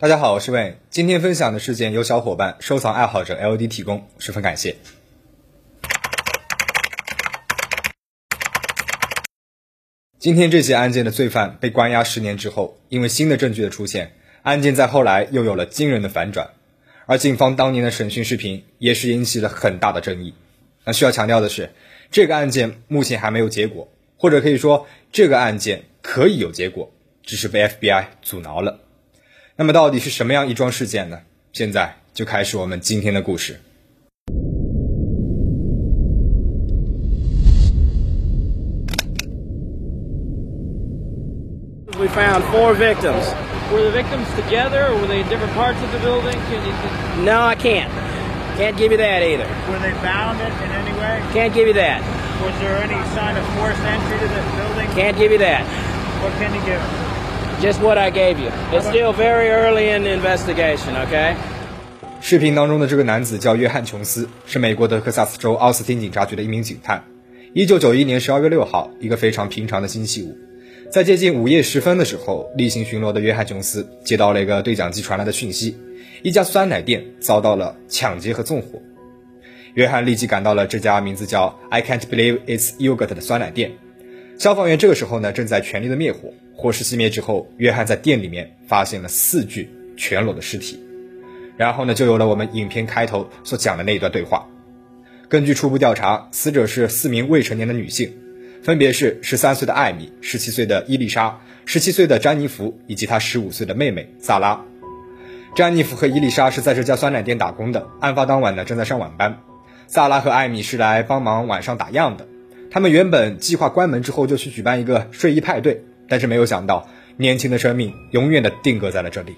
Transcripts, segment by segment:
大家好，我是魏。今天分享的事件由小伙伴、收藏爱好者 LD 提供，十分感谢。今天这起案件的罪犯被关押十年之后，因为新的证据的出现，案件在后来又有了惊人的反转。而警方当年的审讯视频也是引起了很大的争议。那需要强调的是，这个案件目前还没有结果，或者可以说，这个案件可以有结果，只是被 FBI 阻挠了。那么到底是什么样一桩事件呢？现在就开始我们今天的故事。We found four victims. Were the victims together or were they in different parts of the building? Can you, can, No, I can't. Can't give you that either. Were they bound in, in any way? Can't give you that. Was there any sign of forced entry to the building? Can't give you that. What can you give? Just what I gave you. It's still very early in the investigation, okay? 视频当中的这个男子叫约翰·琼斯，是美国德克萨斯州奥斯汀警察局的一名警探。一九九一年十二月六号，一个非常平常的星期五，在接近午夜时分的时候，例行巡逻的约翰·琼斯接到了一个对讲机传来的讯息：一家酸奶店遭到了抢劫和纵火。约翰立即赶到了这家名字叫 “I Can't Believe It's Yogurt” 的酸奶店。消防员这个时候呢，正在全力的灭火。火势熄灭之后，约翰在店里面发现了四具全裸的尸体，然后呢，就有了我们影片开头所讲的那一段对话。根据初步调查，死者是四名未成年的女性，分别是十三岁的艾米、十七岁的伊丽莎、十七岁的詹妮弗以及她十五岁的妹妹萨拉。詹妮弗和伊丽莎是在这家酸奶店打工的，案发当晚呢正在上晚班。萨拉和艾米是来帮忙晚上打烊的。他们原本计划关门之后就去举办一个睡衣派对。但是没有想到，年轻的生命永远的定格在了这里。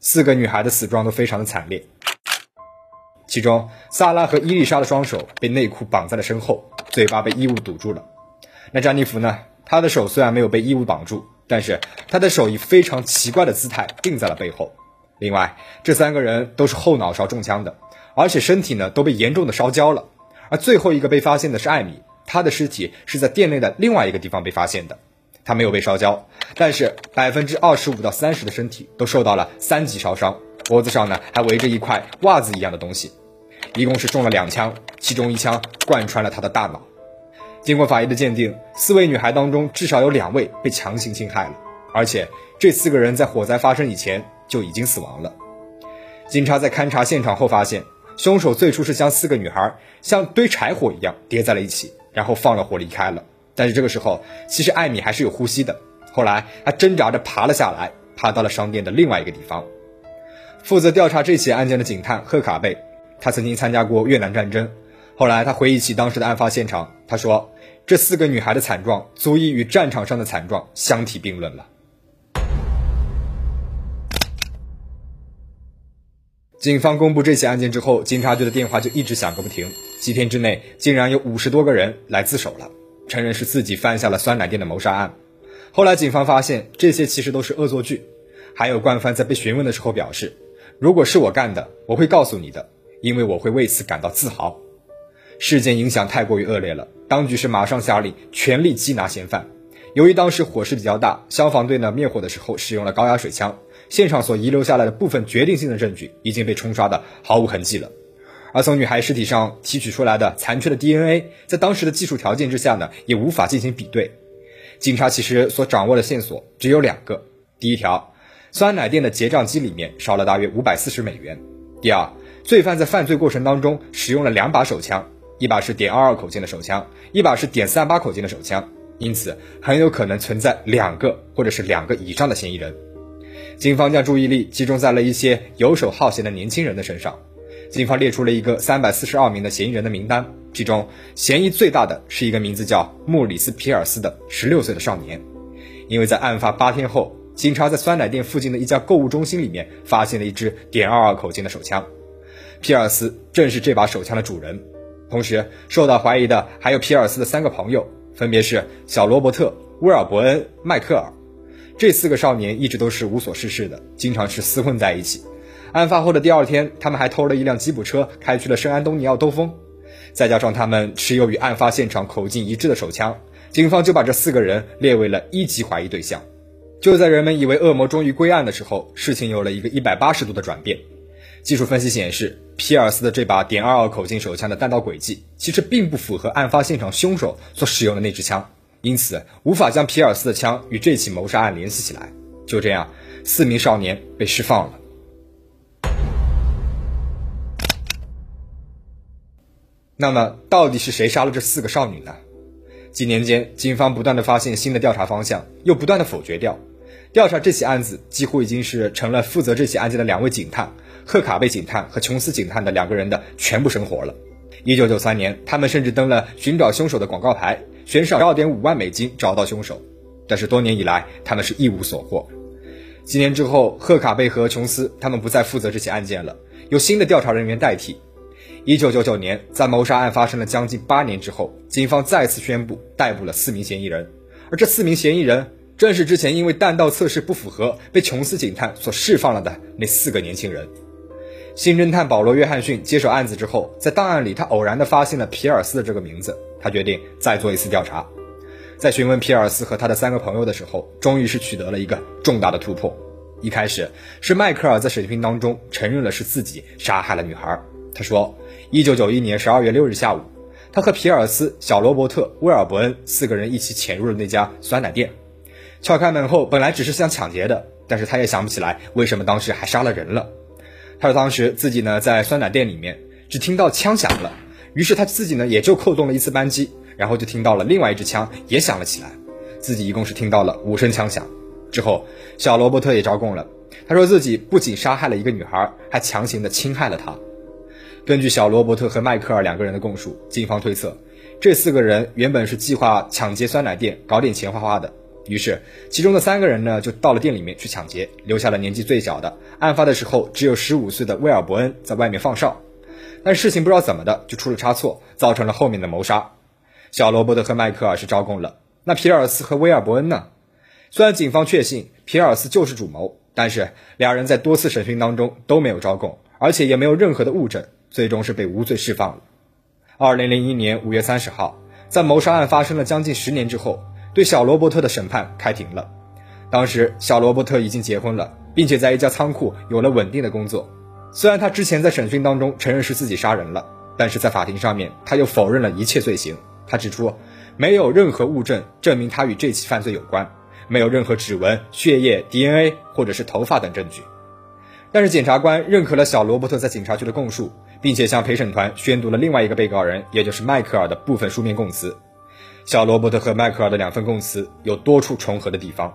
四个女孩的死状都非常的惨烈，其中萨拉和伊丽莎的双手被内裤绑在了身后，嘴巴被衣物堵住了。那詹妮弗呢？她的手虽然没有被衣物绑住，但是她的手以非常奇怪的姿态定在了背后。另外，这三个人都是后脑勺中枪的，而且身体呢都被严重的烧焦了。而最后一个被发现的是艾米，她的尸体是在店内的另外一个地方被发现的，她没有被烧焦，但是百分之二十五到三十的身体都受到了三级烧伤，脖子上呢还围着一块袜子一样的东西，一共是中了两枪，其中一枪贯穿了她的大脑。经过法医的鉴定，四位女孩当中至少有两位被强行侵害了，而且这四个人在火灾发生以前就已经死亡了。警察在勘察现场后发现。凶手最初是将四个女孩像堆柴火一样叠在了一起，然后放了火离开了。但是这个时候，其实艾米还是有呼吸的。后来，她挣扎着爬了下来，爬到了商店的另外一个地方。负责调查这起案件的警探赫卡贝，他曾经参加过越南战争。后来，他回忆起当时的案发现场，他说：“这四个女孩的惨状足以与战场上的惨状相提并论了。”警方公布这起案件之后，警察局的电话就一直响个不停。几天之内，竟然有五十多个人来自首了，承认是自己犯下了酸奶店的谋杀案。后来，警方发现这些其实都是恶作剧。还有惯犯在被询问的时候表示：“如果是我干的，我会告诉你的，因为我会为此感到自豪。”事件影响太过于恶劣了，当局是马上下令全力缉拿嫌犯。由于当时火势比较大，消防队呢灭火的时候使用了高压水枪。现场所遗留下来的部分决定性的证据已经被冲刷的毫无痕迹了，而从女孩尸体上提取出来的残缺的 DNA，在当时的技术条件之下呢，也无法进行比对。警察其实所掌握的线索只有两个：第一条，酸奶店的结账机里面少了大约五百四十美元；第二，罪犯在犯罪过程当中使用了两把手枪，一把是点二二口径的手枪，一把是点三八口径的手枪，因此很有可能存在两个或者是两个以上的嫌疑人。警方将注意力集中在了一些游手好闲的年轻人的身上。警方列出了一个三百四十二名的嫌疑人的名单，其中嫌疑最大的是一个名字叫莫里斯·皮尔斯的十六岁的少年。因为在案发八天后，警察在酸奶店附近的一家购物中心里面发现了一支点二二口径的手枪，皮尔斯正是这把手枪的主人。同时，受到怀疑的还有皮尔斯的三个朋友，分别是小罗伯特、威尔伯恩、迈克尔。这四个少年一直都是无所事事的，经常是厮混在一起。案发后的第二天，他们还偷了一辆吉普车，开去了圣安东尼奥兜风。再加上他们持有与案发现场口径一致的手枪，警方就把这四个人列为了一级怀疑对象。就在人们以为恶魔终于归案的时候，事情有了一个一百八十度的转变。技术分析显示，皮尔斯的这把点二二口径手枪的弹道轨迹其实并不符合案发现场凶手所使用的那支枪，因此无法将皮尔斯的枪与这起谋杀案联系起来。就这样，四名少年被释放了。那么，到底是谁杀了这四个少女呢？几年间，警方不断的发现新的调查方向，又不断的否决掉。调查这起案子，几乎已经是成了负责这起案件的两位警探赫卡贝警探和琼斯警探的两个人的全部生活了。一九九三年，他们甚至登了寻找凶手的广告牌，悬赏二点五万美金找到凶手。但是多年以来，他们是一无所获。几年之后，赫卡贝和琼斯他们不再负责这起案件了，由新的调查人员代替。一九九九年，在谋杀案发生了将近八年之后，警方再次宣布逮捕了四名嫌疑人，而这四名嫌疑人正是之前因为弹道测试不符合被琼斯警探所释放了的那四个年轻人。新侦探保罗·约翰逊接手案子之后，在档案里他偶然的发现了皮尔斯的这个名字，他决定再做一次调查。在询问皮尔斯和他的三个朋友的时候，终于是取得了一个重大的突破。一开始是迈克尔在审讯当中承认了是自己杀害了女孩，他说。一九九一年十二月六日下午，他和皮尔斯、小罗伯特、威尔伯恩四个人一起潜入了那家酸奶店。撬开门后，本来只是想抢劫的，但是他也想不起来为什么当时还杀了人了。他说当时自己呢在酸奶店里面，只听到枪响了，于是他自己呢也就扣动了一次扳机，然后就听到了另外一支枪也响了起来，自己一共是听到了五声枪响。之后，小罗伯特也招供了，他说自己不仅杀害了一个女孩，还强行的侵害了她。根据小罗伯特和迈克尔两个人的供述，警方推测，这四个人原本是计划抢劫酸奶店，搞点钱花花的。于是，其中的三个人呢，就到了店里面去抢劫，留下了年纪最小的，案发的时候只有十五岁的威尔伯恩在外面放哨。但事情不知道怎么的就出了差错，造成了后面的谋杀。小罗伯特和迈克尔是招供了，那皮尔斯和威尔伯恩呢？虽然警方确信皮尔斯就是主谋，但是两人在多次审讯当中都没有招供，而且也没有任何的物证。最终是被无罪释放了。二零零一年五月三十号，在谋杀案发生了将近十年之后，对小罗伯特的审判开庭了。当时小罗伯特已经结婚了，并且在一家仓库有了稳定的工作。虽然他之前在审讯当中承认是自己杀人了，但是在法庭上面他又否认了一切罪行。他指出，没有任何物证证明他与这起犯罪有关，没有任何指纹、血液、DNA 或者是头发等证据。但是检察官认可了小罗伯特在警察局的供述。并且向陪审团宣读了另外一个被告人，也就是迈克尔的部分书面供词。小罗伯特和迈克尔的两份供词有多处重合的地方。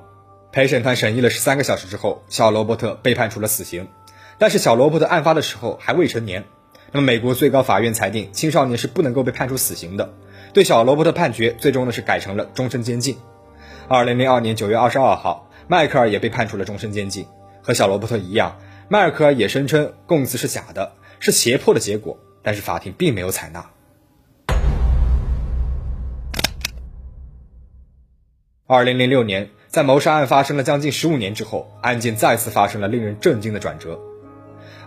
陪审团审议了十三个小时之后，小罗伯特被判处了死刑。但是小罗伯特案发的时候还未成年。那么美国最高法院裁定青少年是不能够被判处死刑的，对小罗伯特判决最终呢是改成了终身监禁。二零零二年九月二十二号，迈克尔也被判处了终身监禁。和小罗伯特一样，迈克尔也声称供词是假的。是胁迫的结果，但是法庭并没有采纳。二零零六年，在谋杀案发生了将近十五年之后，案件再次发生了令人震惊的转折。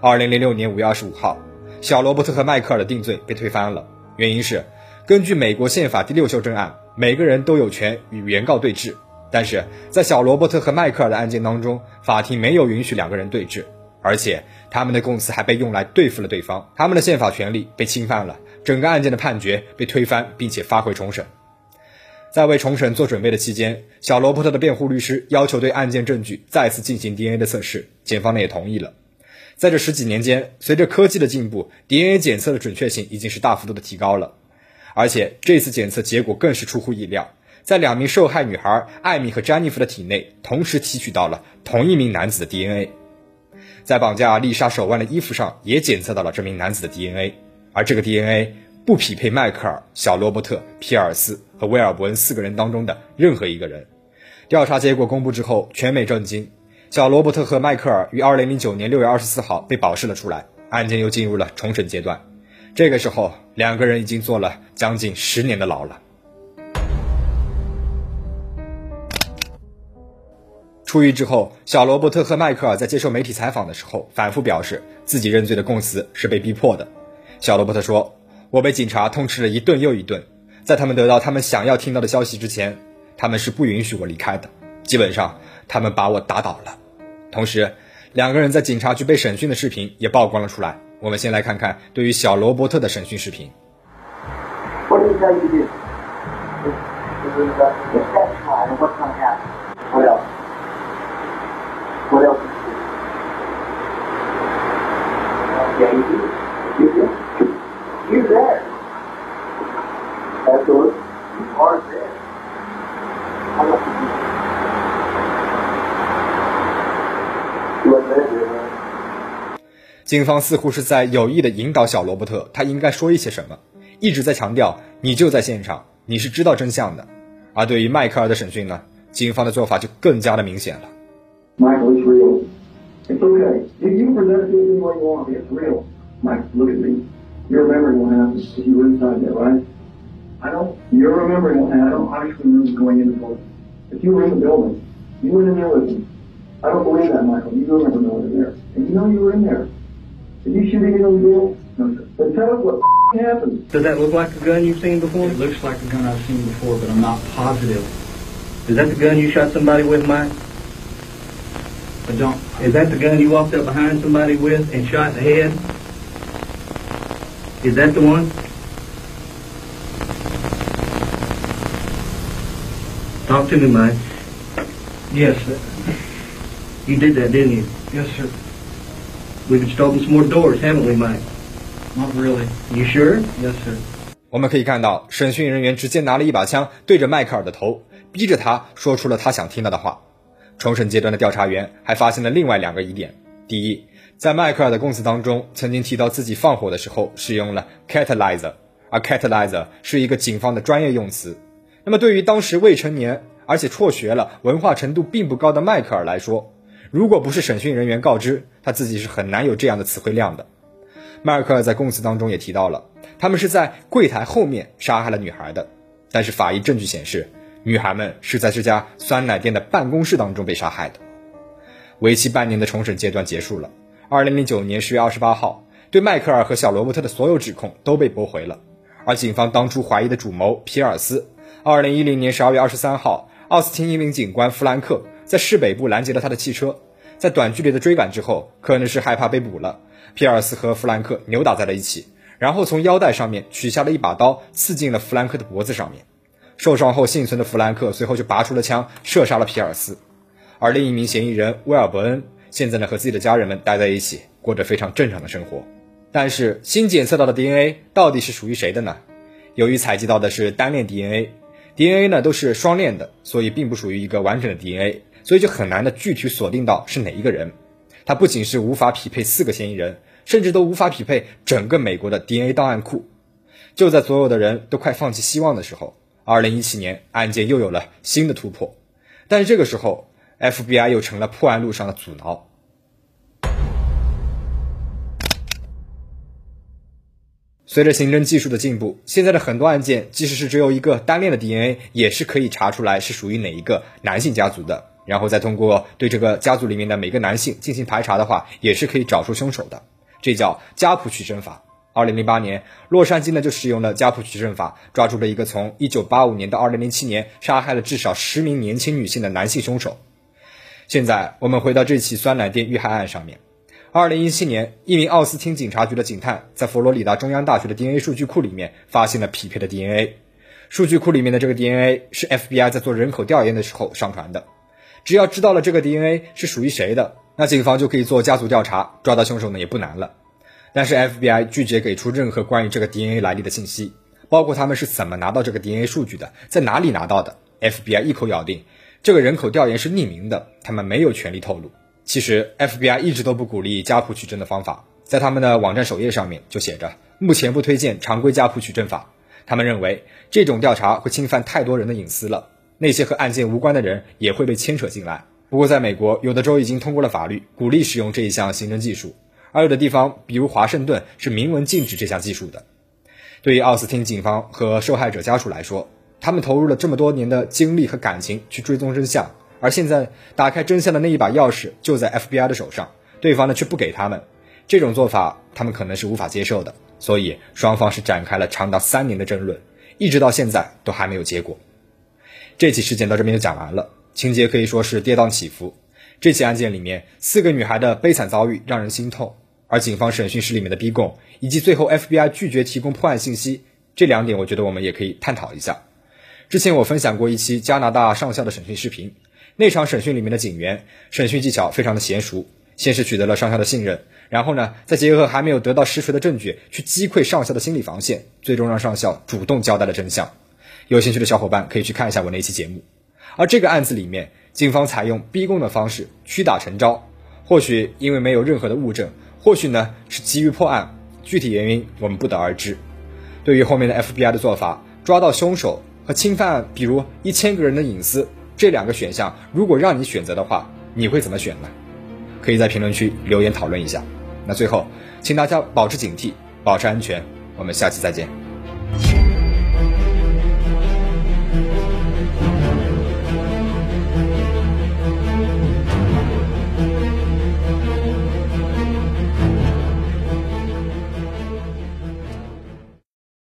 二零零六年五月二十五号，小罗伯特和迈克尔的定罪被推翻了，原因是根据美国宪法第六修正案，每个人都有权与原告对峙，但是在小罗伯特和迈克尔的案件当中，法庭没有允许两个人对峙。而且他们的供词还被用来对付了对方，他们的宪法权利被侵犯了，整个案件的判决被推翻，并且发回重审。在为重审做准备的期间，小罗伯特的辩护律师要求对案件证据再次进行 DNA 的测试，检方呢也同意了。在这十几年间，随着科技的进步，DNA 检测的准确性已经是大幅度的提高了，而且这次检测结果更是出乎意料，在两名受害女孩艾米和詹妮弗的体内同时提取到了同一名男子的 DNA。在绑架丽莎手腕的衣服上也检测到了这名男子的 DNA，而这个 DNA 不匹配迈克尔、小罗伯特、皮尔斯和威尔伯恩四个人当中的任何一个人。调查结果公布之后，全美震惊。小罗伯特和迈克尔于2009年6月24号被保释了出来，案件又进入了重审阶段。这个时候，两个人已经坐了将近十年的牢了。出狱之后，小罗伯特和迈克尔在接受媒体采访的时候，反复表示自己认罪的供词是被逼迫的。小罗伯特说：“我被警察痛斥了一顿又一顿，在他们得到他们想要听到的消息之前，他们是不允许我离开的。基本上，他们把我打倒了。同时，两个人在警察局被审讯的视频也曝光了出来。我们先来看看对于小罗伯特的审讯视频。警方似乎是在有意的引导小罗伯特，他应该说一些什么，一直在强调你就在现场，你是知道真相的。而对于迈克尔的审讯呢，警方的做法就更加的明显了。You were in the building. I don't believe that, Michael. You don't remember going in there. And you know you were in there. Did you shoot any of those girls? No, sir. Then tell us what happened. Does that look like a gun you've seen before? It looks like a gun I've seen before, but I'm not positive. Is that the gun you shot somebody with, Mike? I don't. Is that the gun you walked up behind somebody with and shot in the head? Is that the one? Talk to me, Mike. Yes, sir. You did that, didn't you? Yes, sir. We've opened some more doors, haven't we, Mike? Not really. You sure? Yes, sir. 我们可以看到，审讯人员直接拿了一把枪对着迈克尔的头，逼着他说出了他想听到的话。重审阶段的调查员还发现了另外两个疑点：第一，在迈克尔的供词当中，曾经提到自己放火的时候使用了 catalyzer，而 catalyzer 是一个警方的专业用词。那么对于当时未成年而且辍学了、文化程度并不高的迈克尔来说，如果不是审讯人员告知，他自己是很难有这样的词汇量的。迈克尔在供词当中也提到了，他们是在柜台后面杀害了女孩的，但是法医证据显示，女孩们是在这家酸奶店的办公室当中被杀害的。为期半年的重审阶段结束了。二零零九年十月二十八号，对迈克尔和小罗伯特的所有指控都被驳回了。而警方当初怀疑的主谋皮尔斯，二零一零年十二月二十三号，奥斯汀一名警官弗兰克在市北部拦截了他的汽车，在短距离的追赶之后，可能是害怕被捕了，皮尔斯和弗兰克扭打在了一起，然后从腰带上面取下了一把刀，刺进了弗兰克的脖子上面。受伤后幸存的弗兰克随后就拔出了枪，射杀了皮尔斯。而另一名嫌疑人威尔伯恩现在呢和自己的家人们待在一起，过着非常正常的生活。但是新检测到的 DNA 到底是属于谁的呢？由于采集到的是单链 DNA，DNA 呢都是双链的，所以并不属于一个完整的 DNA，所以就很难的具体锁定到是哪一个人。它不仅是无法匹配四个嫌疑人，甚至都无法匹配整个美国的 DNA 档案库。就在所有的人都快放弃希望的时候，二零一七年案件又有了新的突破，但是这个时候 FBI 又成了破案路上的阻挠。随着刑侦技术的进步，现在的很多案件，即使是只有一个单链的 DNA，也是可以查出来是属于哪一个男性家族的，然后再通过对这个家族里面的每个男性进行排查的话，也是可以找出凶手的。这叫家谱取证法。二零零八年，洛杉矶呢就使用了家谱取证法，抓住了一个从一九八五年到二零零七年杀害了至少十名年轻女性的男性凶手。现在我们回到这起酸奶店遇害案上面。二零一七年，一名奥斯汀警察局的警探在佛罗里达中央大学的 DNA 数据库里面发现了匹配的 DNA。数据库里面的这个 DNA 是 FBI 在做人口调研的时候上传的。只要知道了这个 DNA 是属于谁的，那警方就可以做家族调查，抓到凶手呢也不难了。但是 FBI 拒绝给出任何关于这个 DNA 来历的信息，包括他们是怎么拿到这个 DNA 数据的，在哪里拿到的。FBI 一口咬定，这个人口调研是匿名的，他们没有权利透露。其实 FBI 一直都不鼓励家谱取证的方法，在他们的网站首页上面就写着，目前不推荐常规家谱取证法。他们认为这种调查会侵犯太多人的隐私了，那些和案件无关的人也会被牵扯进来。不过在美国，有的州已经通过了法律，鼓励使用这一项刑侦技术。而有的地方，比如华盛顿，是明文禁止这项技术的。对于奥斯汀警方和受害者家属来说，他们投入了这么多年的精力和感情去追踪真相，而现在打开真相的那一把钥匙就在 FBI 的手上，对方呢却不给他们，这种做法他们可能是无法接受的。所以双方是展开了长达三年的争论，一直到现在都还没有结果。这起事件到这边就讲完了，情节可以说是跌宕起伏。这起案件里面四个女孩的悲惨遭遇让人心痛，而警方审讯室里面的逼供，以及最后 FBI 拒绝提供破案信息，这两点我觉得我们也可以探讨一下。之前我分享过一期加拿大上校的审讯视频，那场审讯里面的警员审讯技巧非常的娴熟，先是取得了上校的信任，然后呢再结合还没有得到实锤的证据去击溃上校的心理防线，最终让上校主动交代了真相。有兴趣的小伙伴可以去看一下我那期节目。而这个案子里面，警方采用逼供的方式屈打成招，或许因为没有任何的物证，或许呢是急于破案，具体原因我们不得而知。对于后面的 FBI 的做法，抓到凶手和侵犯，比如一千个人的隐私这两个选项，如果让你选择的话，你会怎么选呢？可以在评论区留言讨论一下。那最后，请大家保持警惕，保持安全。我们下期再见。